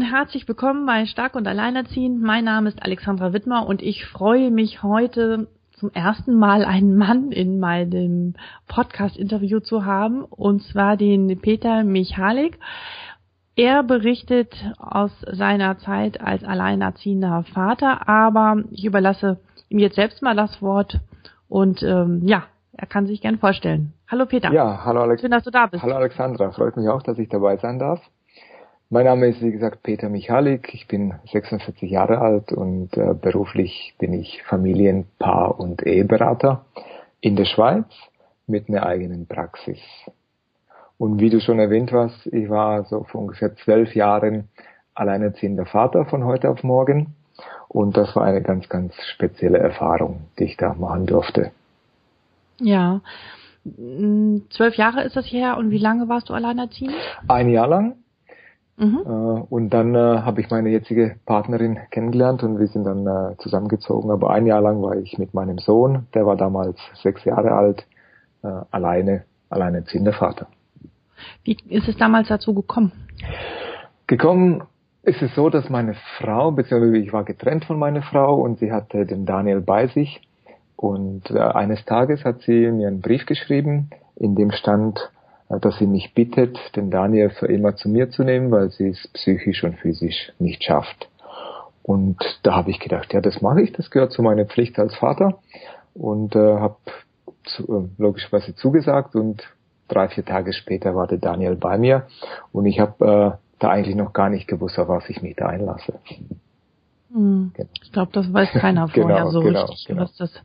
Und herzlich willkommen bei Stark und Alleinerziehend. Mein Name ist Alexandra Wittmer und ich freue mich heute zum ersten Mal einen Mann in meinem Podcast-Interview zu haben, und zwar den Peter Michalik. Er berichtet aus seiner Zeit als alleinerziehender Vater, aber ich überlasse ihm jetzt selbst mal das Wort und ähm, ja, er kann sich gern vorstellen. Hallo Peter. Ja, hallo Alex. Schön, dass du da bist. Hallo Alexandra, freut mich auch, dass ich dabei sein darf. Mein Name ist, wie gesagt, Peter Michalik. Ich bin 46 Jahre alt und äh, beruflich bin ich Familienpaar- und Eheberater in der Schweiz mit einer eigenen Praxis. Und wie du schon erwähnt hast, ich war so vor ungefähr zwölf Jahren alleinerziehender Vater von heute auf morgen. Und das war eine ganz, ganz spezielle Erfahrung, die ich da machen durfte. Ja. Zwölf Jahre ist das her und wie lange warst du alleinerziehend? Ein Jahr lang Mhm. Äh, und dann äh, habe ich meine jetzige Partnerin kennengelernt und wir sind dann äh, zusammengezogen. Aber ein Jahr lang war ich mit meinem Sohn, der war damals sechs Jahre alt, äh, alleine, alleinerziehender Vater. Wie ist es damals dazu gekommen? Gekommen ist es so, dass meine Frau, beziehungsweise ich war getrennt von meiner Frau und sie hatte den Daniel bei sich. Und äh, eines Tages hat sie mir einen Brief geschrieben, in dem stand, dass sie mich bittet, den Daniel für immer zu mir zu nehmen, weil sie es psychisch und physisch nicht schafft. Und da habe ich gedacht, ja, das mache ich, das gehört zu meiner Pflicht als Vater und äh, habe zu, äh, logischerweise zugesagt und drei, vier Tage später war der Daniel bei mir und ich habe äh, da eigentlich noch gar nicht gewusst, auf was ich mich da einlasse. Hm. Genau. Ich glaube, das weiß keiner vorher genau, so genau, richtig, genau. was das äh,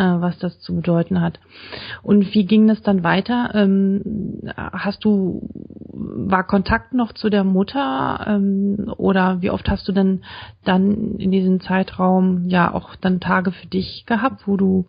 was das zu bedeuten hat. Und wie ging das dann weiter? Ähm, hast du, war Kontakt noch zu der Mutter ähm, oder wie oft hast du denn dann in diesem Zeitraum ja auch dann Tage für dich gehabt, wo du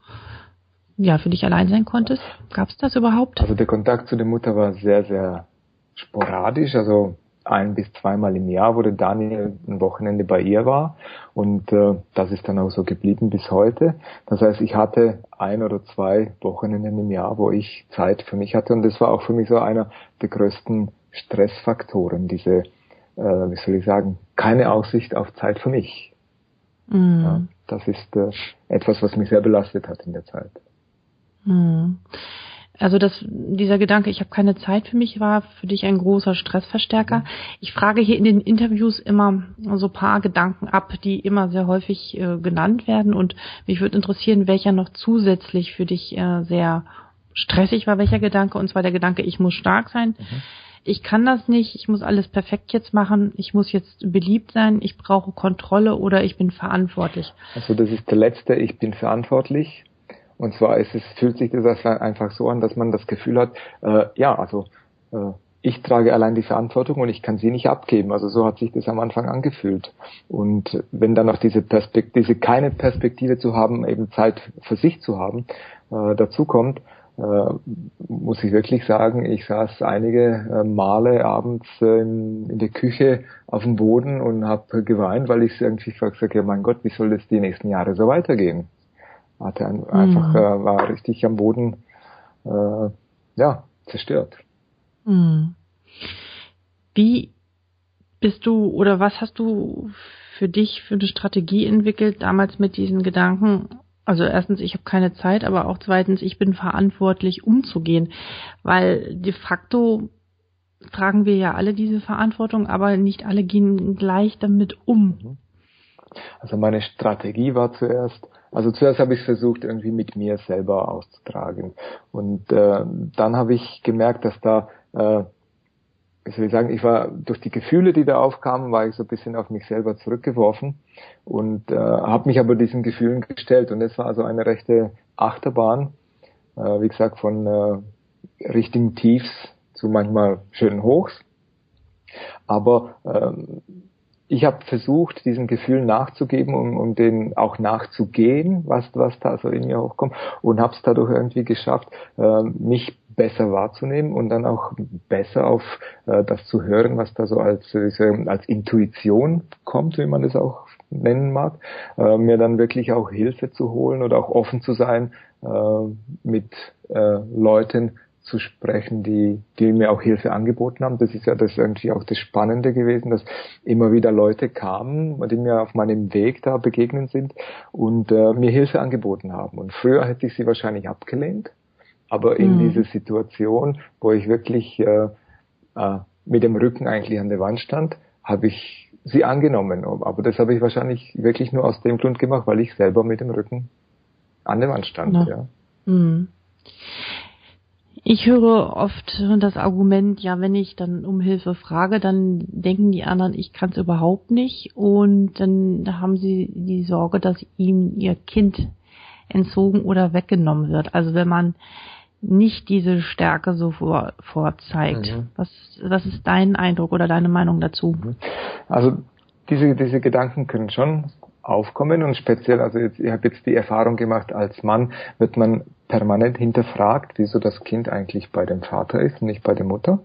ja für dich allein sein konntest? Gab es das überhaupt? Also der Kontakt zu der Mutter war sehr, sehr sporadisch. Also ein bis zweimal im Jahr, wo der Daniel ein Wochenende bei ihr war. Und äh, das ist dann auch so geblieben bis heute. Das heißt, ich hatte ein oder zwei Wochenenden im Jahr, wo ich Zeit für mich hatte. Und das war auch für mich so einer der größten Stressfaktoren, diese, äh, wie soll ich sagen, keine Aussicht auf Zeit für mich. Mm. Ja, das ist äh, etwas, was mich sehr belastet hat in der Zeit. Mm. Also das, dieser Gedanke, ich habe keine Zeit für mich, war für dich ein großer Stressverstärker. Mhm. Ich frage hier in den Interviews immer so paar Gedanken ab, die immer sehr häufig äh, genannt werden. Und mich würde interessieren, welcher noch zusätzlich für dich äh, sehr stressig war, welcher Gedanke. Und zwar der Gedanke, ich muss stark sein. Mhm. Ich kann das nicht, ich muss alles perfekt jetzt machen, ich muss jetzt beliebt sein, ich brauche Kontrolle oder ich bin verantwortlich. Also das ist der letzte, ich bin verantwortlich und zwar ist es, fühlt sich das einfach so an, dass man das Gefühl hat, äh, ja, also äh, ich trage allein die Verantwortung und ich kann sie nicht abgeben. Also so hat sich das am Anfang angefühlt. Und wenn dann noch diese Perspektive, diese keine Perspektive zu haben, eben Zeit für sich zu haben, äh, dazu kommt, äh, muss ich wirklich sagen, ich saß einige äh, Male abends äh, in, in, der Küche auf dem Boden und habe geweint, weil ich irgendwie gesagt habe, ja mein Gott, wie soll das die nächsten Jahre so weitergehen? Hatte ein, einfach, mhm. äh, war richtig am Boden, äh, ja, zerstört. Mhm. Wie bist du oder was hast du für dich für eine Strategie entwickelt damals mit diesen Gedanken? Also erstens, ich habe keine Zeit, aber auch zweitens, ich bin verantwortlich umzugehen, weil de facto tragen wir ja alle diese Verantwortung, aber nicht alle gehen gleich damit um. Mhm. Also meine Strategie war zuerst, also zuerst habe ich versucht, irgendwie mit mir selber auszutragen. Und äh, dann habe ich gemerkt, dass da, äh, wie soll ich sagen, ich war durch die Gefühle, die da aufkamen, war ich so ein bisschen auf mich selber zurückgeworfen und äh, habe mich aber diesen Gefühlen gestellt. Und es war also eine rechte Achterbahn, äh, wie gesagt, von äh, richtigen Tiefs zu manchmal schönen Hochs. Aber ähm, ich habe versucht, diesen Gefühlen nachzugeben, um, um denen auch nachzugehen, was, was da so in mir hochkommt und habe es dadurch irgendwie geschafft, äh, mich besser wahrzunehmen und dann auch besser auf äh, das zu hören, was da so als, als Intuition kommt, wie man es auch nennen mag, äh, mir dann wirklich auch Hilfe zu holen oder auch offen zu sein äh, mit äh, Leuten, zu sprechen, die, die mir auch Hilfe angeboten haben. Das ist ja das irgendwie auch das Spannende gewesen, dass immer wieder Leute kamen, die mir auf meinem Weg da begegnen sind und äh, mir Hilfe angeboten haben. Und früher hätte ich sie wahrscheinlich abgelehnt, aber in mhm. dieser Situation, wo ich wirklich äh, äh, mit dem Rücken eigentlich an der Wand stand, habe ich sie angenommen. Aber das habe ich wahrscheinlich wirklich nur aus dem Grund gemacht, weil ich selber mit dem Rücken an der Wand stand. Ja. ja. Mhm. Ich höre oft das Argument, ja, wenn ich dann um Hilfe frage, dann denken die anderen, ich kann es überhaupt nicht und dann haben sie die Sorge, dass ihnen ihr Kind entzogen oder weggenommen wird. Also wenn man nicht diese Stärke so vor, vorzeigt. Mhm. Was, was ist dein Eindruck oder deine Meinung dazu? Mhm. Also diese, diese Gedanken können schon aufkommen und speziell, also jetzt, ich habe jetzt die Erfahrung gemacht, als Mann wird man permanent hinterfragt, wieso das Kind eigentlich bei dem Vater ist und nicht bei der Mutter.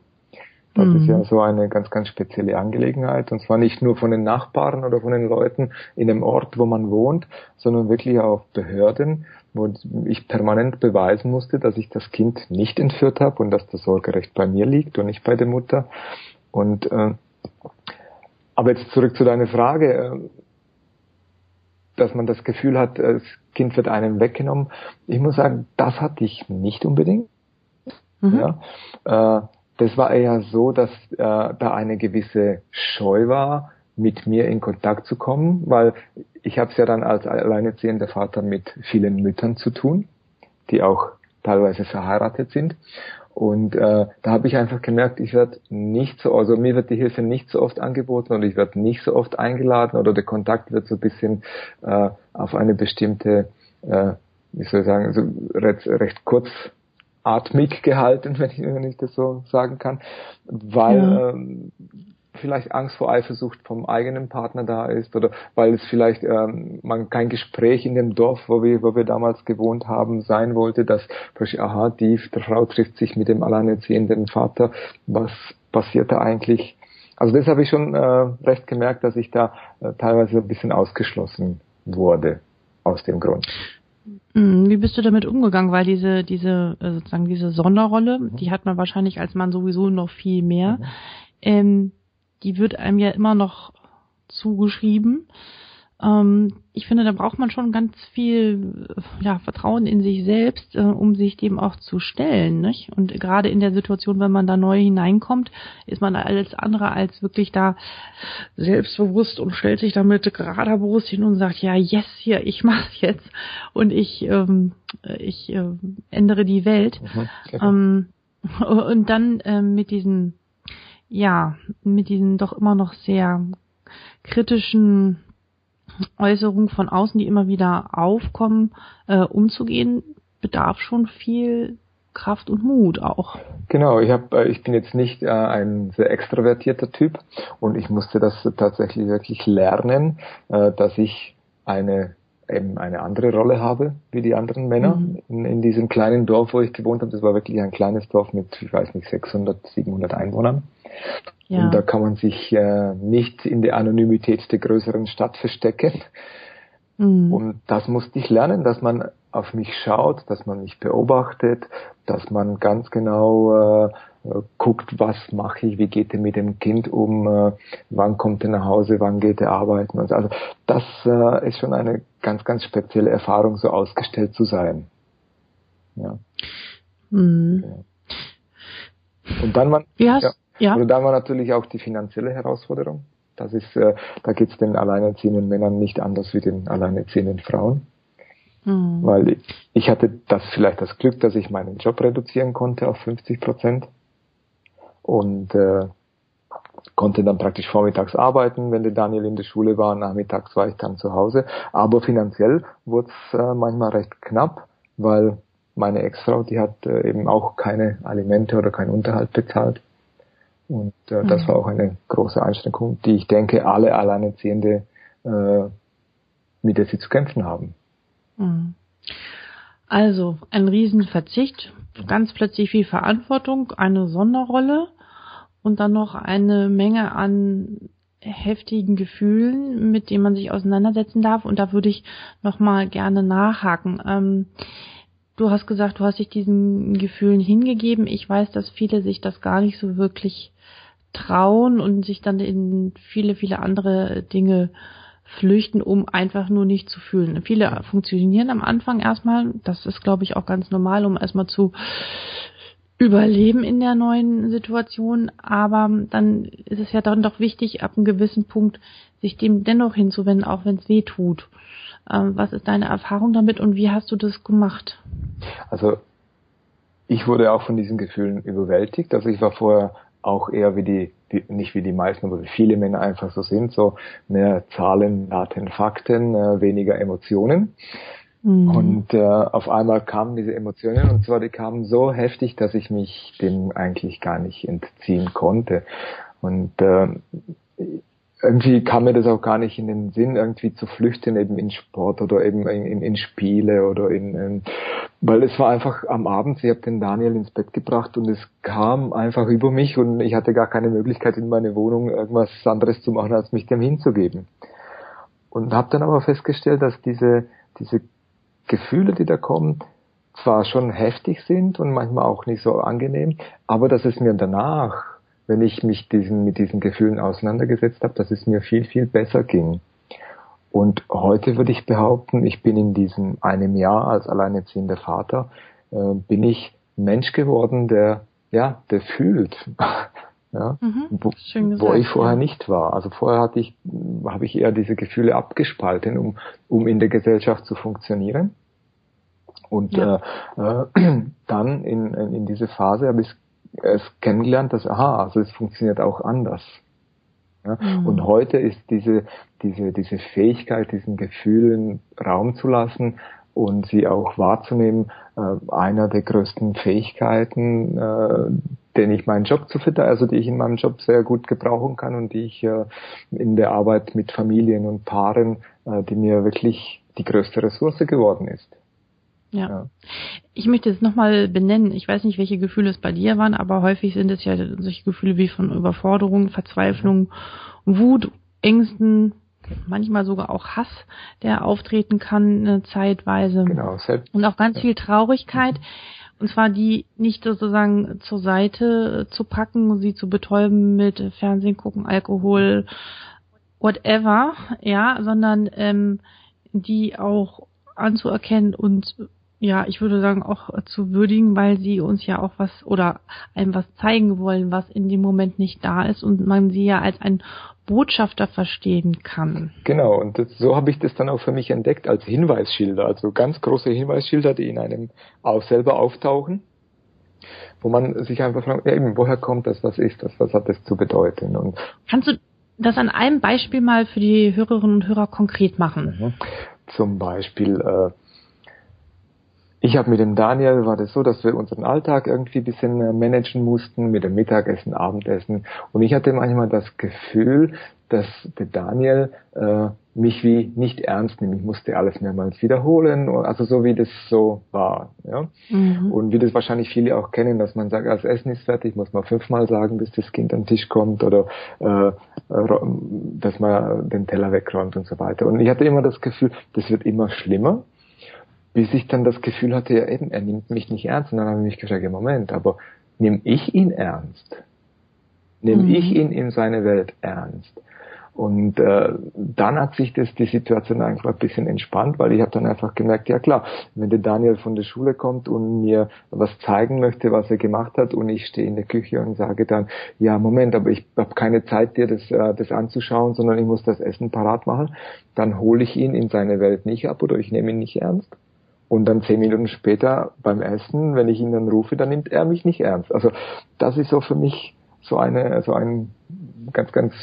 Das mhm. ist ja so eine ganz, ganz spezielle Angelegenheit. Und zwar nicht nur von den Nachbarn oder von den Leuten in dem Ort, wo man wohnt, sondern wirklich auch Behörden, wo ich permanent beweisen musste, dass ich das Kind nicht entführt habe und dass das Sorgerecht bei mir liegt und nicht bei der Mutter. Und äh, aber jetzt zurück zu deiner Frage. Äh, dass man das Gefühl hat, das Kind wird einem weggenommen. Ich muss sagen, das hatte ich nicht unbedingt. Mhm. Ja, äh, das war eher so, dass äh, da eine gewisse Scheu war, mit mir in Kontakt zu kommen, weil ich habe es ja dann als alleinerziehender Vater mit vielen Müttern zu tun, die auch teilweise verheiratet sind. Und äh, da habe ich einfach gemerkt, ich werde nicht so, also mir wird die Hilfe nicht so oft angeboten und ich werde nicht so oft eingeladen oder der Kontakt wird so ein bisschen äh, auf eine bestimmte, äh, wie soll ich sagen, so recht, recht kurzatmig gehalten, wenn ich, wenn ich das so sagen kann, weil ja. ähm, vielleicht Angst vor Eifersucht vom eigenen Partner da ist oder weil es vielleicht ähm, man kein Gespräch in dem Dorf, wo wir, wo wir damals gewohnt haben, sein wollte, dass aha, die Frau trifft sich mit dem alleinerziehenden Vater, was passiert da eigentlich? Also das habe ich schon äh, recht gemerkt, dass ich da äh, teilweise ein bisschen ausgeschlossen wurde aus dem Grund. Hm, wie bist du damit umgegangen? Weil diese, diese, äh, sozusagen diese Sonderrolle, mhm. die hat man wahrscheinlich als Mann sowieso noch viel mehr. Mhm. Ähm, die wird einem ja immer noch zugeschrieben. Ähm, ich finde, da braucht man schon ganz viel ja, Vertrauen in sich selbst, äh, um sich dem auch zu stellen. Nicht? Und gerade in der Situation, wenn man da neu hineinkommt, ist man alles andere als wirklich da selbstbewusst und stellt sich damit gerader Brust hin und sagt, ja, yes, hier, ich mach's jetzt und ich, ähm, ich äh, ändere die Welt. Mhm, ähm, und dann ähm, mit diesen ja, mit diesen doch immer noch sehr kritischen Äußerungen von außen, die immer wieder aufkommen, äh, umzugehen, bedarf schon viel Kraft und Mut auch. Genau, ich habe, äh, ich bin jetzt nicht äh, ein sehr extrovertierter Typ und ich musste das tatsächlich wirklich lernen, äh, dass ich eine eben eine andere Rolle habe wie die anderen Männer mhm. in, in, diesem kleinen Dorf, wo ich gewohnt habe. Das war wirklich ein kleines Dorf mit, ich weiß nicht, 600, 700 Einwohnern. Ja. Und da kann man sich äh, nicht in der Anonymität der größeren Stadt verstecken. Mhm. Und das musste ich lernen, dass man auf mich schaut, dass man mich beobachtet, dass man ganz genau äh, guckt, was mache ich, wie geht er mit dem Kind um, äh, wann kommt er nach Hause, wann geht er arbeiten und so. Also das äh, ist schon eine ganz, ganz spezielle Erfahrung, so ausgestellt zu sein. Ja. Mhm. Und dann man, ja, ja. Und dann war natürlich auch die finanzielle Herausforderung. Das ist, äh, da geht es den alleinerziehenden Männern nicht anders wie den alleinerziehenden Frauen. Mhm. Weil ich hatte das vielleicht das Glück, dass ich meinen Job reduzieren konnte auf 50 Prozent und äh, konnte dann praktisch vormittags arbeiten, wenn der Daniel in der Schule war, nachmittags war ich dann zu Hause. Aber finanziell wurde es äh, manchmal recht knapp, weil meine Ex-Frau, die hat äh, eben auch keine Alimente oder keinen Unterhalt bezahlt. Und äh, mhm. das war auch eine große Einschränkung, die ich denke, alle Alleinerziehende, äh, mit der sie zu kämpfen haben. Mhm. Also ein Riesenverzicht, ganz plötzlich viel Verantwortung, eine Sonderrolle und dann noch eine Menge an heftigen Gefühlen, mit denen man sich auseinandersetzen darf. Und da würde ich nochmal gerne nachhaken. Ähm, du hast gesagt, du hast dich diesen Gefühlen hingegeben. Ich weiß, dass viele sich das gar nicht so wirklich trauen und sich dann in viele, viele andere Dinge flüchten, um einfach nur nicht zu fühlen. Viele funktionieren am Anfang erstmal. Das ist, glaube ich, auch ganz normal, um erstmal zu überleben in der neuen Situation, aber dann ist es ja dann doch wichtig, ab einem gewissen Punkt sich dem dennoch hinzuwenden, auch wenn es weh tut. Ähm, was ist deine Erfahrung damit und wie hast du das gemacht? Also ich wurde auch von diesen Gefühlen überwältigt. Also ich war vorher auch eher wie die, wie, nicht wie die meisten, aber wie viele Männer einfach so sind, so mehr Zahlen, Daten, Fakten, äh, weniger Emotionen. Mhm. Und äh, auf einmal kamen diese Emotionen und zwar die kamen so heftig, dass ich mich dem eigentlich gar nicht entziehen konnte. Und äh, irgendwie kam mir das auch gar nicht in den Sinn, irgendwie zu flüchten eben in Sport oder eben in, in, in Spiele oder in, in, weil es war einfach am Abend, ich habe den Daniel ins Bett gebracht und es kam einfach über mich und ich hatte gar keine Möglichkeit in meine Wohnung irgendwas anderes zu machen, als mich dem hinzugeben. Und habe dann aber festgestellt, dass diese, diese Gefühle, die da kommen, zwar schon heftig sind und manchmal auch nicht so angenehm, aber dass es mir danach, wenn ich mich diesen, mit diesen Gefühlen auseinandergesetzt habe, dass es mir viel, viel besser ging. Und heute würde ich behaupten, ich bin in diesem einem Jahr als alleinerziehender Vater, äh, bin ich Mensch geworden, der, ja, der fühlt. ja, mhm, wo, gesagt, wo, ich vorher ja. nicht war. Also vorher hatte ich, habe ich eher diese Gefühle abgespalten, um, um in der Gesellschaft zu funktionieren. Und ja. äh, äh, dann in, in diese Phase habe ich es kennengelernt, dass, aha, also es funktioniert auch anders. Ja? Mhm. Und heute ist diese, diese, diese Fähigkeit, diesen Gefühlen Raum zu lassen und sie auch wahrzunehmen, äh, einer der größten Fähigkeiten, äh, den ich meinen Job zu finden, also die ich in meinem Job sehr gut gebrauchen kann und die ich äh, in der Arbeit mit Familien und Paaren, äh, die mir wirklich die größte Ressource geworden ist. Ja. ja. Ich möchte es nochmal benennen. Ich weiß nicht, welche Gefühle es bei dir waren, aber häufig sind es ja solche Gefühle wie von Überforderung, Verzweiflung, Wut, Ängsten, manchmal sogar auch Hass, der auftreten kann äh, zeitweise. Genau. Selbst. Und auch ganz viel Traurigkeit. Mhm. Und zwar die nicht sozusagen zur Seite zu packen, sie zu betäuben mit Fernsehen gucken, Alkohol, whatever, ja, sondern ähm, die auch anzuerkennen und ja, ich würde sagen, auch zu würdigen, weil sie uns ja auch was oder einem was zeigen wollen, was in dem Moment nicht da ist und man sie ja als ein Botschafter verstehen kann. Genau, und das, so habe ich das dann auch für mich entdeckt als Hinweisschilder, also ganz große Hinweisschilder, die in einem auch selber auftauchen, wo man sich einfach fragt, ja, eben, woher kommt das, was ist das, was hat das zu bedeuten? Und Kannst du das an einem Beispiel mal für die Hörerinnen und Hörer konkret machen? Mhm. Zum Beispiel, äh, ich habe mit dem Daniel, war das so, dass wir unseren Alltag irgendwie ein bisschen äh, managen mussten, mit dem Mittagessen, Abendessen. Und ich hatte manchmal das Gefühl, dass der Daniel äh, mich wie nicht ernst nimmt. Ich musste alles mehrmals wiederholen, also so wie das so war. Ja? Mhm. Und wie das wahrscheinlich viele auch kennen, dass man sagt, das Essen ist fertig, muss man fünfmal sagen, bis das Kind am Tisch kommt oder äh, dass man den Teller wegräumt und so weiter. Und ich hatte immer das Gefühl, das wird immer schlimmer bis ich dann das Gefühl hatte, ja eben, er nimmt mich nicht ernst. Und dann habe ich mich gefragt, ja Moment, aber nehme ich ihn ernst? Nehme mhm. ich ihn in seine Welt ernst? Und äh, dann hat sich das die Situation einfach ein bisschen entspannt, weil ich habe dann einfach gemerkt, ja klar, wenn der Daniel von der Schule kommt und mir was zeigen möchte, was er gemacht hat, und ich stehe in der Küche und sage dann, ja Moment, aber ich habe keine Zeit, dir das, äh, das anzuschauen, sondern ich muss das Essen parat machen, dann hole ich ihn in seine Welt nicht ab oder ich nehme ihn nicht ernst. Und dann zehn Minuten später beim Essen, wenn ich ihn dann rufe, dann nimmt er mich nicht ernst. Also das ist so für mich so eine, so ein ganz, ganz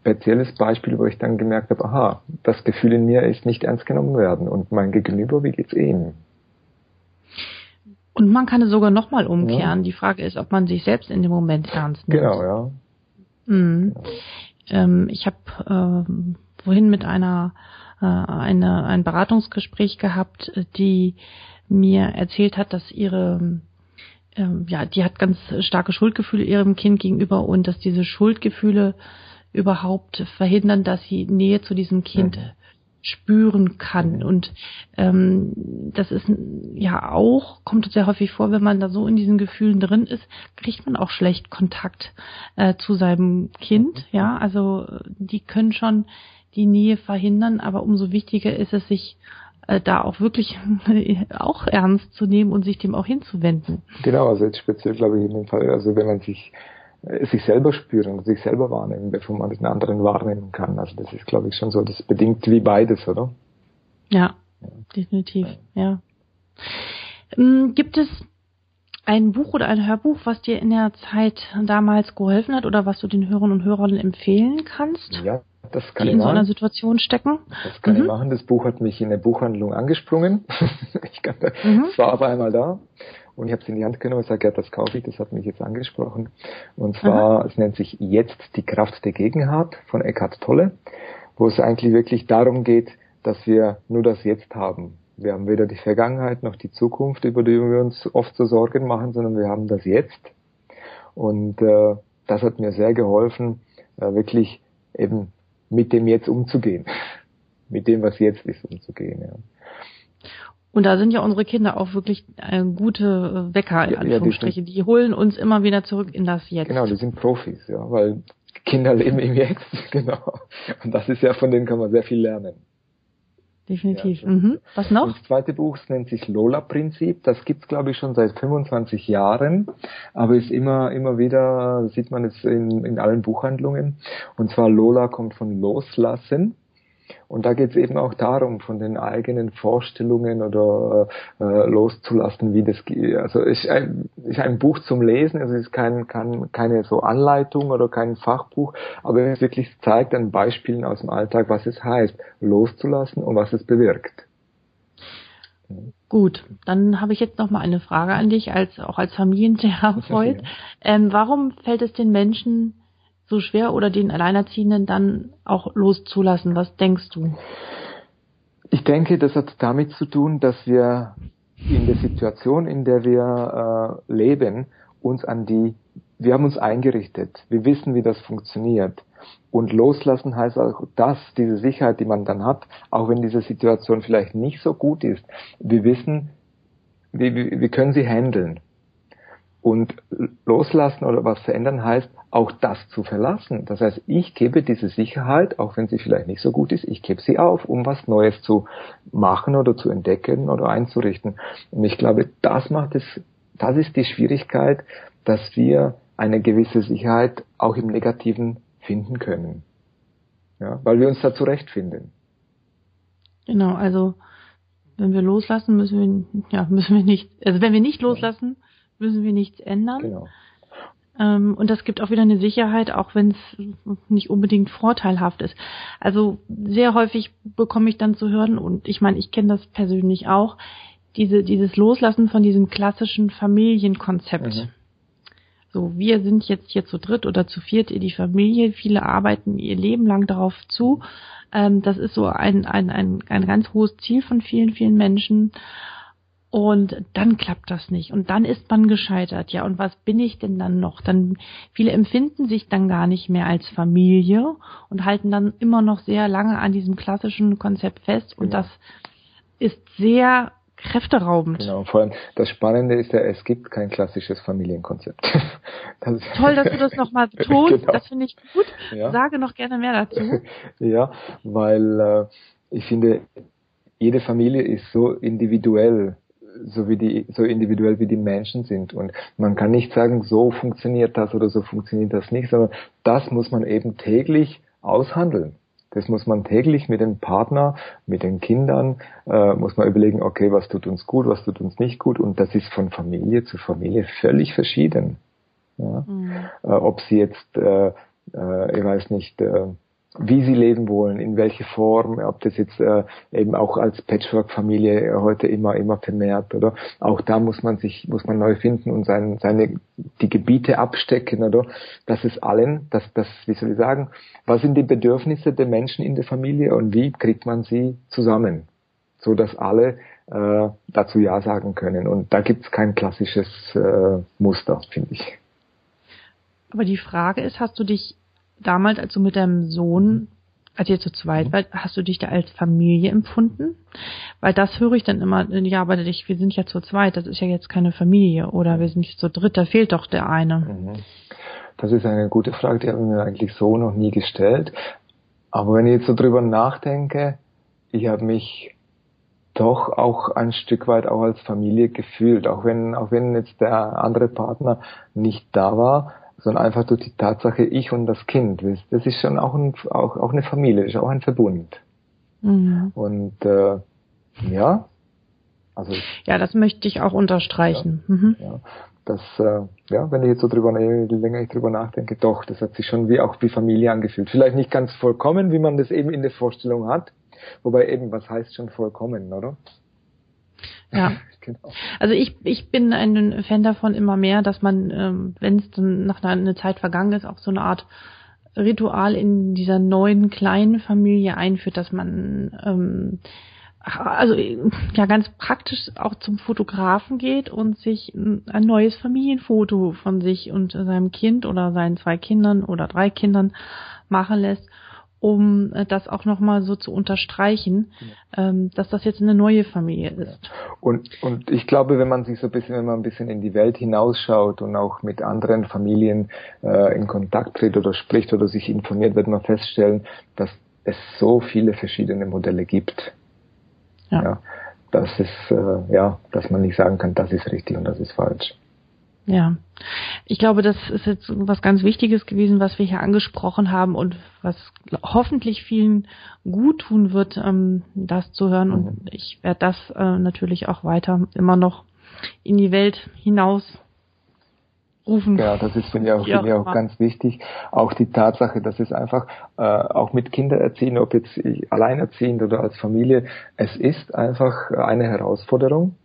spezielles Beispiel, wo ich dann gemerkt habe, aha, das Gefühl in mir ist nicht ernst genommen werden und mein Gegenüber, wie geht's ihm? Und man kann es sogar nochmal umkehren. Ja. Die Frage ist, ob man sich selbst in dem Moment ernst nimmt. Genau, ja. Mhm. Ähm, ich habe ähm, vorhin mit einer eine, ein Beratungsgespräch gehabt, die mir erzählt hat, dass ihre ähm, ja, die hat ganz starke Schuldgefühle ihrem Kind gegenüber und dass diese Schuldgefühle überhaupt verhindern, dass sie Nähe zu diesem Kind mhm spüren kann. Und ähm, das ist ja auch, kommt sehr häufig vor, wenn man da so in diesen Gefühlen drin ist, kriegt man auch schlecht Kontakt äh, zu seinem Kind. Ja, also die können schon die Nähe verhindern, aber umso wichtiger ist es, sich äh, da auch wirklich auch ernst zu nehmen und sich dem auch hinzuwenden. Genau, also jetzt speziell glaube ich in dem Fall, also wenn man sich äh, sich selber spüren, sich selber wahrnehmen, bevor man den anderen wahrnehmen kann. Also das ist, glaube ich, schon so, das bedingt wie beides, oder? Ja, ja. definitiv, ja. Ähm, gibt es ein Buch oder ein Hörbuch, was dir in der Zeit damals geholfen hat oder was du den Hörern und Hörern empfehlen kannst? Ja, das kann die in machen. so einer Situation stecken? Das kann mhm. ich machen. Das Buch hat mich in der Buchhandlung angesprungen. ich kann, mhm. Es war auf einmal da. Und ich habe es in die Hand genommen und gesagt, ja, das kaufe ich, das hat mich jetzt angesprochen. Und zwar, Aha. es nennt sich Jetzt die Kraft der Gegenwart von Eckhart Tolle, wo es eigentlich wirklich darum geht, dass wir nur das Jetzt haben. Wir haben weder die Vergangenheit noch die Zukunft, über die wir uns oft so Sorgen machen, sondern wir haben das Jetzt. Und äh, das hat mir sehr geholfen, äh, wirklich eben mit dem Jetzt umzugehen. mit dem, was jetzt ist, umzugehen. Ja. Und da sind ja unsere Kinder auch wirklich äh, gute Wecker, in ja, Anführungsstriche. Ja, die, die, holen uns immer wieder zurück in das Jetzt. Genau, die sind Profis, ja, weil Kinder leben im Jetzt, genau. Und das ist ja, von denen kann man sehr viel lernen. Definitiv. Ja, mhm. Was noch? Das zweite Buch nennt sich Lola-Prinzip. Das gibt's glaube ich, schon seit 25 Jahren, aber ist immer, immer wieder, sieht man es in, in allen Buchhandlungen. Und zwar Lola kommt von Loslassen. Und da geht es eben auch darum, von den eigenen Vorstellungen oder äh, loszulassen, wie das geht. Also ist ein, ist ein Buch zum Lesen, also es ist kein, kein, keine so Anleitung oder kein Fachbuch, aber es wirklich zeigt an Beispielen aus dem Alltag, was es heißt, loszulassen und was es bewirkt. Gut, dann habe ich jetzt noch mal eine Frage an dich, als auch als Familientherapeut. Ähm, warum fällt es den Menschen so schwer oder den Alleinerziehenden dann auch loszulassen? Was denkst du? Ich denke, das hat damit zu tun, dass wir in der Situation, in der wir äh, leben, uns an die, wir haben uns eingerichtet. Wir wissen, wie das funktioniert. Und loslassen heißt auch das, diese Sicherheit, die man dann hat, auch wenn diese Situation vielleicht nicht so gut ist. Wir wissen, wir, wir können sie handeln. Und loslassen oder was verändern heißt, auch das zu verlassen. Das heißt, ich gebe diese Sicherheit, auch wenn sie vielleicht nicht so gut ist, ich gebe sie auf, um was Neues zu machen oder zu entdecken oder einzurichten. Und ich glaube, das macht es, das ist die Schwierigkeit, dass wir eine gewisse Sicherheit auch im Negativen finden können. Ja, weil wir uns da zurechtfinden. Genau, also wenn wir loslassen, müssen wir, ja, müssen wir nicht, also wenn wir nicht loslassen, müssen wir nichts ändern. Genau. Ähm, und das gibt auch wieder eine Sicherheit, auch wenn es nicht unbedingt vorteilhaft ist. Also sehr häufig bekomme ich dann zu hören, und ich meine, ich kenne das persönlich auch, diese, dieses Loslassen von diesem klassischen Familienkonzept. Mhm. So, wir sind jetzt hier zu dritt oder zu viert in die Familie, viele arbeiten ihr Leben lang darauf zu. Ähm, das ist so ein, ein, ein, ein ganz hohes Ziel von vielen, vielen Menschen. Und dann klappt das nicht. Und dann ist man gescheitert. Ja, und was bin ich denn dann noch? Dann, viele empfinden sich dann gar nicht mehr als Familie und halten dann immer noch sehr lange an diesem klassischen Konzept fest. Und genau. das ist sehr kräfteraubend. Genau, vor allem das Spannende ist ja, es gibt kein klassisches Familienkonzept. Das Toll, dass du das nochmal betonst, genau. das finde ich gut. Ja. Sage noch gerne mehr dazu. ja, weil äh, ich finde, jede Familie ist so individuell so wie die, so individuell wie die Menschen sind. Und man kann nicht sagen, so funktioniert das oder so funktioniert das nicht, sondern das muss man eben täglich aushandeln. Das muss man täglich mit dem Partner, mit den Kindern, äh, muss man überlegen, okay, was tut uns gut, was tut uns nicht gut. Und das ist von Familie zu Familie völlig verschieden. Ja? Mhm. Äh, ob sie jetzt, äh, äh, ich weiß nicht, äh, wie sie leben wollen, in welche Form, ob das jetzt äh, eben auch als Patchwork-Familie heute immer immer vermehrt oder? Auch da muss man sich muss man neu finden und sein, seine die Gebiete abstecken oder? Das ist allen, das das wie soll ich sagen, was sind die Bedürfnisse der Menschen in der Familie und wie kriegt man sie zusammen, so dass alle äh, dazu ja sagen können? Und da gibt's kein klassisches äh, Muster, finde ich. Aber die Frage ist, hast du dich damals, als du mit deinem Sohn, als ihr zu zweit wart, hast du dich da als Familie empfunden? Weil das höre ich dann immer, ja, aber ich, wir sind ja zu zweit, das ist ja jetzt keine Familie oder wir sind zu dritt, da fehlt doch der eine. Mhm. Das ist eine gute Frage, die habe ich mir eigentlich so noch nie gestellt. Aber wenn ich jetzt so drüber nachdenke, ich habe mich doch auch ein Stück weit auch als Familie gefühlt, auch wenn, auch wenn jetzt der andere Partner nicht da war, sondern einfach durch die Tatsache, ich und das Kind, das ist schon auch, ein, auch, auch eine Familie, das ist auch ein Verbund. Mhm. Und äh, ja, also ja, das möchte ich auch unterstreichen. Ja, mhm. ja, das, äh, ja, wenn ich jetzt so drüber, je länger ich drüber nachdenke, doch, das hat sich schon wie auch wie Familie angefühlt. Vielleicht nicht ganz vollkommen, wie man das eben in der Vorstellung hat, wobei eben, was heißt schon vollkommen, oder? Ja. genau. Also ich, ich bin ein Fan davon immer mehr, dass man, ähm, wenn es dann nach einer Zeit vergangen ist, auch so eine Art Ritual in dieser neuen kleinen Familie einführt, dass man ähm, also ja ganz praktisch auch zum Fotografen geht und sich ein neues Familienfoto von sich und seinem Kind oder seinen zwei Kindern oder drei Kindern machen lässt um äh, das auch nochmal so zu unterstreichen, ähm, dass das jetzt eine neue Familie ist. Und, und ich glaube, wenn man sich so ein bisschen, wenn man ein bisschen in die Welt hinausschaut und auch mit anderen Familien äh, in Kontakt tritt oder spricht oder sich informiert, wird man feststellen, dass es so viele verschiedene Modelle gibt. Ja. ja das ist, äh, ja, dass man nicht sagen kann, das ist richtig und das ist falsch. Ja, ich glaube, das ist jetzt was ganz Wichtiges gewesen, was wir hier angesprochen haben und was hoffentlich vielen gut tun wird, ähm, das zu hören. Und mhm. ich werde das äh, natürlich auch weiter immer noch in die Welt hinaus rufen. Ja, das ist finde ich auch, finde ich auch ganz wichtig. Auch die Tatsache, dass es einfach äh, auch mit Kindererziehen, ob jetzt alleinerziehend oder als Familie, es ist einfach eine Herausforderung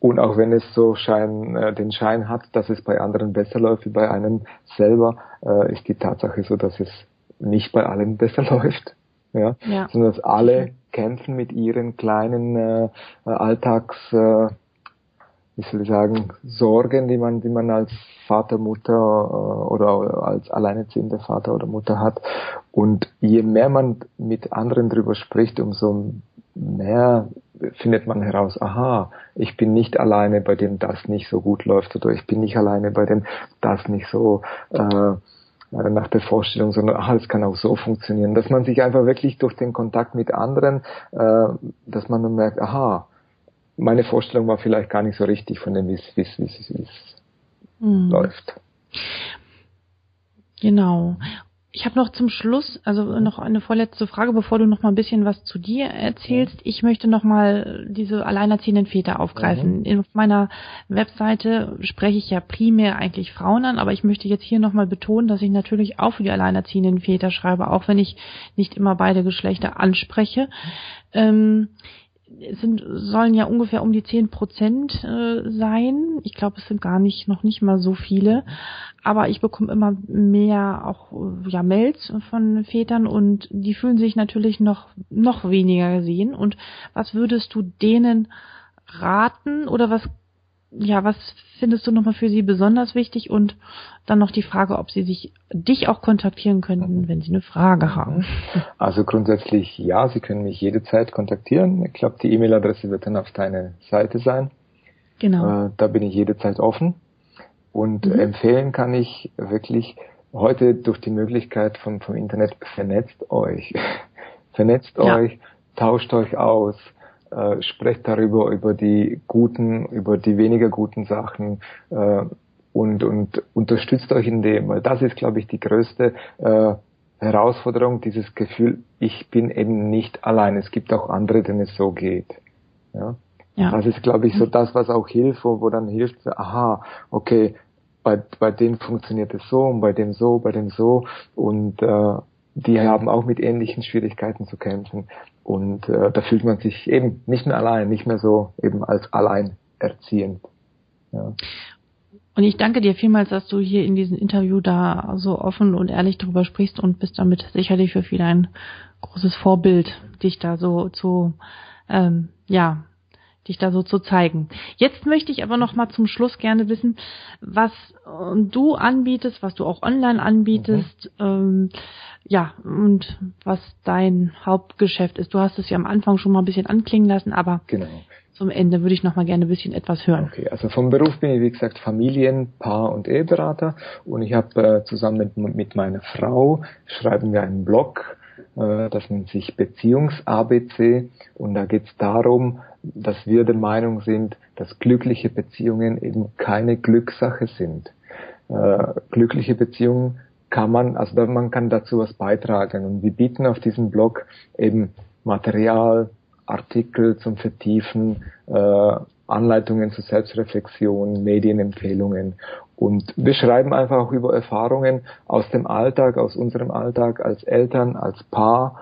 und auch wenn es so Schein, äh, den Schein hat, dass es bei anderen besser läuft wie bei einem selber, äh, ist die Tatsache so, dass es nicht bei allen besser läuft. Ja, ja. sondern dass alle kämpfen mit ihren kleinen äh, Alltags, äh, wie soll ich sagen, Sorgen, die man, die man als Vater, Mutter äh, oder als alleinerziehender Vater oder Mutter hat. Und je mehr man mit anderen drüber spricht, umso mehr findet man heraus, aha, ich bin nicht alleine, bei dem das nicht so gut läuft oder ich bin nicht alleine, bei dem das nicht so äh, nach der Vorstellung, sondern aha, es kann auch so funktionieren, dass man sich einfach wirklich durch den Kontakt mit anderen, äh, dass man dann merkt, aha, meine Vorstellung war vielleicht gar nicht so richtig von dem, wie es mhm. läuft. Genau. Ich habe noch zum Schluss, also noch eine vorletzte Frage, bevor du noch mal ein bisschen was zu dir erzählst. Ich möchte noch mal diese alleinerziehenden Väter aufgreifen. Mhm. Auf meiner Webseite spreche ich ja primär eigentlich Frauen an, aber ich möchte jetzt hier noch mal betonen, dass ich natürlich auch für die alleinerziehenden Väter schreibe, auch wenn ich nicht immer beide Geschlechter anspreche. Ähm, es sind, sollen ja ungefähr um die zehn Prozent äh, sein. Ich glaube, es sind gar nicht, noch nicht mal so viele. Aber ich bekomme immer mehr auch ja, Mails von Vätern und die fühlen sich natürlich noch, noch weniger gesehen. Und was würdest du denen raten oder was ja, was findest du nochmal für sie besonders wichtig? Und dann noch die Frage, ob sie sich dich auch kontaktieren könnten, mhm. wenn sie eine Frage mhm. haben. Also grundsätzlich ja, sie können mich jederzeit kontaktieren. Ich glaube, die E-Mail-Adresse wird dann auf deiner Seite sein. Genau. Äh, da bin ich jederzeit offen. Und mhm. empfehlen kann ich wirklich heute durch die Möglichkeit vom, vom Internet, vernetzt euch. vernetzt ja. euch, tauscht euch aus äh, sprecht darüber, über die guten, über die weniger guten Sachen äh, und, und unterstützt euch in dem, weil das ist, glaube ich, die größte äh, Herausforderung, dieses Gefühl, ich bin eben nicht allein, es gibt auch andere, denen es so geht. Ja? Ja. Das ist, glaube ich, so das, was auch hilft, wo, wo dann hilft, aha, okay, bei, bei denen funktioniert es so und bei dem so, bei dem so und äh, die haben auch mit ähnlichen Schwierigkeiten zu kämpfen. Und äh, da fühlt man sich eben nicht mehr allein, nicht mehr so eben als alleinerziehend. Ja. Und ich danke dir vielmals, dass du hier in diesem Interview da so offen und ehrlich darüber sprichst und bist damit sicherlich für viele ein großes Vorbild, dich da so zu, ähm, ja, dich da so zu zeigen. Jetzt möchte ich aber noch mal zum Schluss gerne wissen, was äh, du anbietest, was du auch online anbietest, mhm. ähm, ja, und was dein Hauptgeschäft ist. Du hast es ja am Anfang schon mal ein bisschen anklingen lassen, aber genau. zum Ende würde ich noch mal gerne ein bisschen etwas hören. Okay, also vom Beruf bin ich, wie gesagt, Familien-, Paar- und Eheberater und ich habe äh, zusammen mit, mit meiner Frau, schreiben wir einen Blog, das nennt sich Beziehungs-ABC und da geht es darum, dass wir der Meinung sind, dass glückliche Beziehungen eben keine Glückssache sind. Äh, glückliche Beziehungen kann man, also man kann dazu was beitragen. Und wir bieten auf diesem Blog eben Material, Artikel zum Vertiefen, äh, Anleitungen zur Selbstreflexion, Medienempfehlungen und wir schreiben einfach auch über Erfahrungen aus dem Alltag, aus unserem Alltag als Eltern, als Paar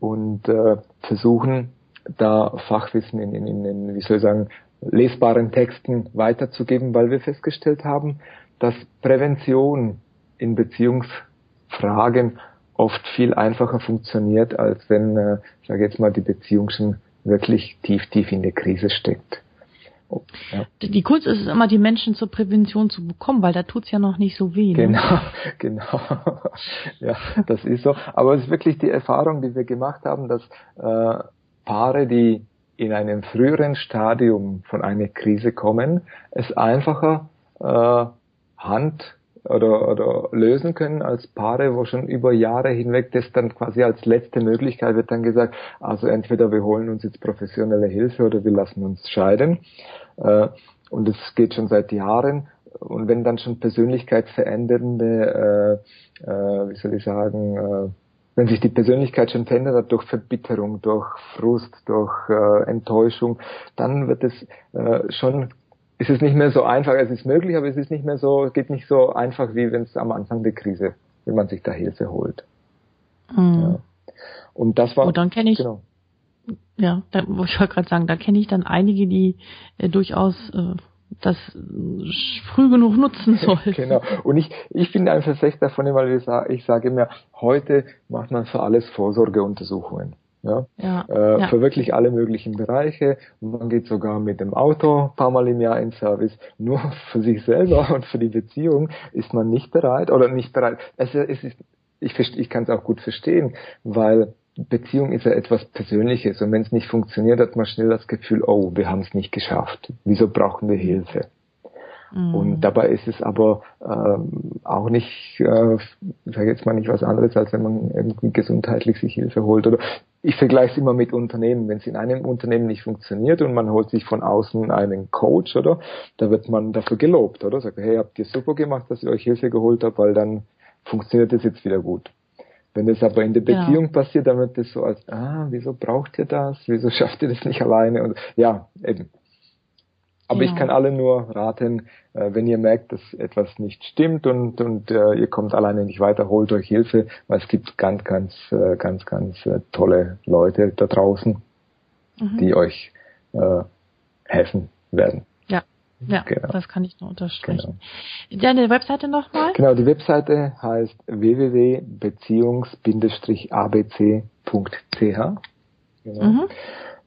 und äh, versuchen da Fachwissen in, in, in, wie soll ich sagen, lesbaren Texten weiterzugeben, weil wir festgestellt haben, dass Prävention in Beziehungsfragen oft viel einfacher funktioniert, als wenn, äh, sage jetzt mal, die Beziehung schon wirklich tief, tief in der Krise steckt. Ja. Die Kunst ist es immer, die Menschen zur Prävention zu bekommen, weil da tut's ja noch nicht so weh. Ne? Genau, genau. ja, das ist so. Aber es ist wirklich die Erfahrung, die wir gemacht haben, dass äh, Paare, die in einem früheren Stadium von einer Krise kommen, es einfacher äh, Hand oder, oder lösen können als Paare, wo schon über Jahre hinweg das dann quasi als letzte Möglichkeit wird dann gesagt, also entweder wir holen uns jetzt professionelle Hilfe oder wir lassen uns scheiden. Äh, und es geht schon seit Jahren. Und wenn dann schon persönlichkeitsverändernde, äh, äh, wie soll ich sagen, äh, wenn sich die Persönlichkeit schon verändert hat durch Verbitterung, durch Frust, durch äh, Enttäuschung, dann wird es äh, schon, ist es nicht mehr so einfach. Es ist möglich, aber es ist nicht mehr so, geht nicht so einfach, wie wenn es am Anfang der Krise, wenn man sich da Hilfe holt. Mhm. Ja. Und das war. Und dann kenne ich. Genau. Ja, da, ich wollte gerade sagen, da kenne ich dann einige, die äh, durchaus äh, das früh genug nutzen sollten. genau. Und ich, ich bin ein Verfechter davon, weil ich sage, ich sage immer, heute macht man für alles Vorsorgeuntersuchungen. Ja, ja, äh, ja. für wirklich alle möglichen Bereiche. Man geht sogar mit dem Auto ein paar Mal im Jahr in Service. Nur für sich selber und für die Beziehung ist man nicht bereit oder nicht bereit. Es, es ist, ich, ich kann es auch gut verstehen, weil Beziehung ist ja etwas Persönliches und wenn es nicht funktioniert, hat man schnell das Gefühl, oh, wir haben es nicht geschafft. Wieso brauchen wir Hilfe? Mhm. Und dabei ist es aber ähm, auch nicht, äh, ich sage jetzt mal nicht was anderes, als wenn man irgendwie gesundheitlich sich Hilfe holt. Oder ich vergleiche es immer mit Unternehmen. Wenn es in einem Unternehmen nicht funktioniert und man holt sich von außen einen Coach, oder, da wird man dafür gelobt, oder? Sagt, hey, habt ihr super gemacht, dass ihr euch Hilfe geholt habt, weil dann funktioniert es jetzt wieder gut. Wenn das aber in der. Beziehung genau. passiert, dann wird das so als, ah, wieso braucht ihr das? Wieso schafft ihr das nicht alleine? Und ja, eben. Aber genau. ich kann alle nur raten, äh, wenn ihr merkt, dass etwas nicht stimmt und, und äh, ihr kommt alleine nicht weiter, holt euch Hilfe, weil es gibt ganz, ganz, äh, ganz, ganz äh, tolle Leute da draußen, mhm. die euch helfen werden. Ja, genau. das kann ich nur unterstreichen. Genau. Deine Webseite nochmal? Genau, die Webseite heißt www.beziehungs-abc.ch. Genau. Mhm.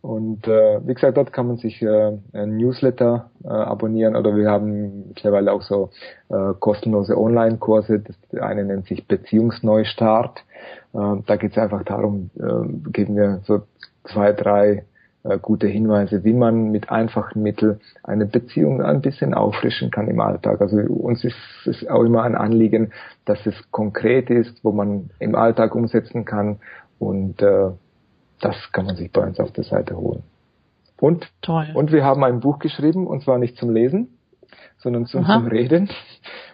Und äh, wie gesagt, dort kann man sich äh, ein Newsletter äh, abonnieren oder wir haben mittlerweile auch so äh, kostenlose Online-Kurse. Das eine nennt sich Beziehungsneustart. Äh, da geht es einfach darum, äh, geben wir so zwei, drei äh, gute Hinweise, wie man mit einfachen Mitteln eine Beziehung ein bisschen auffrischen kann im Alltag. Also uns ist es auch immer ein Anliegen, dass es konkret ist, wo man im Alltag umsetzen kann und äh, das kann man sich bei uns auf der Seite holen. Und, Toll. und wir haben ein Buch geschrieben, und zwar nicht zum Lesen, sondern zum, zum Reden.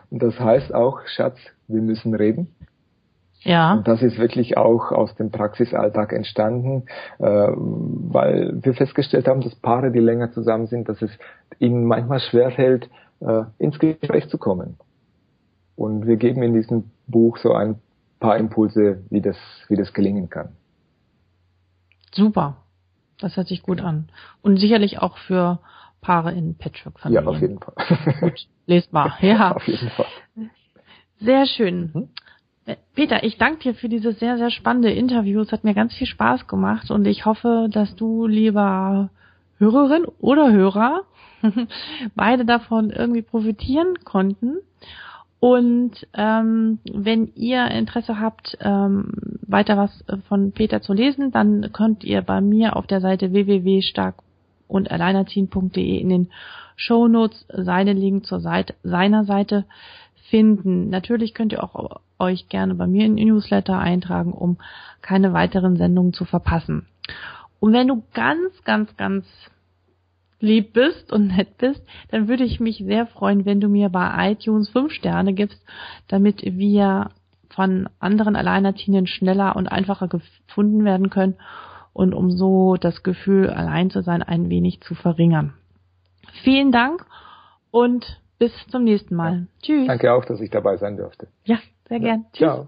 Und das heißt auch, Schatz, wir müssen reden. Ja. Und das ist wirklich auch aus dem Praxisalltag entstanden, äh, weil wir festgestellt haben, dass Paare, die länger zusammen sind, dass es ihnen manchmal schwerfällt, äh, ins Gespräch zu kommen. Und wir geben in diesem Buch so ein paar Impulse, wie das, wie das gelingen kann. Super. Das hört sich gut an. Und sicherlich auch für Paare in Patchwork-Familien. Ja, auf jeden Fall. Gut, lesbar. Ja. auf jeden Fall. Sehr schön. Peter, ich danke dir für dieses sehr, sehr spannende Interview. Es hat mir ganz viel Spaß gemacht und ich hoffe, dass du, lieber Hörerin oder Hörer, beide davon irgendwie profitieren konnten. Und ähm, wenn ihr Interesse habt, ähm, weiter was von Peter zu lesen, dann könnt ihr bei mir auf der Seite www.stark und alleinerziehen.de in den Show Notes seine Link zur Seite, seiner Seite finden. Natürlich könnt ihr auch euch gerne bei mir in den Newsletter eintragen, um keine weiteren Sendungen zu verpassen. Und wenn du ganz, ganz, ganz lieb bist und nett bist, dann würde ich mich sehr freuen, wenn du mir bei iTunes fünf Sterne gibst, damit wir von anderen Alleinerziehenden schneller und einfacher gefunden werden können und um so das Gefühl, allein zu sein, ein wenig zu verringern. Vielen Dank und bis zum nächsten Mal. Ja. Tschüss. Danke auch, dass ich dabei sein durfte. Ja, sehr gern. Ja, Tschüss. Ciao.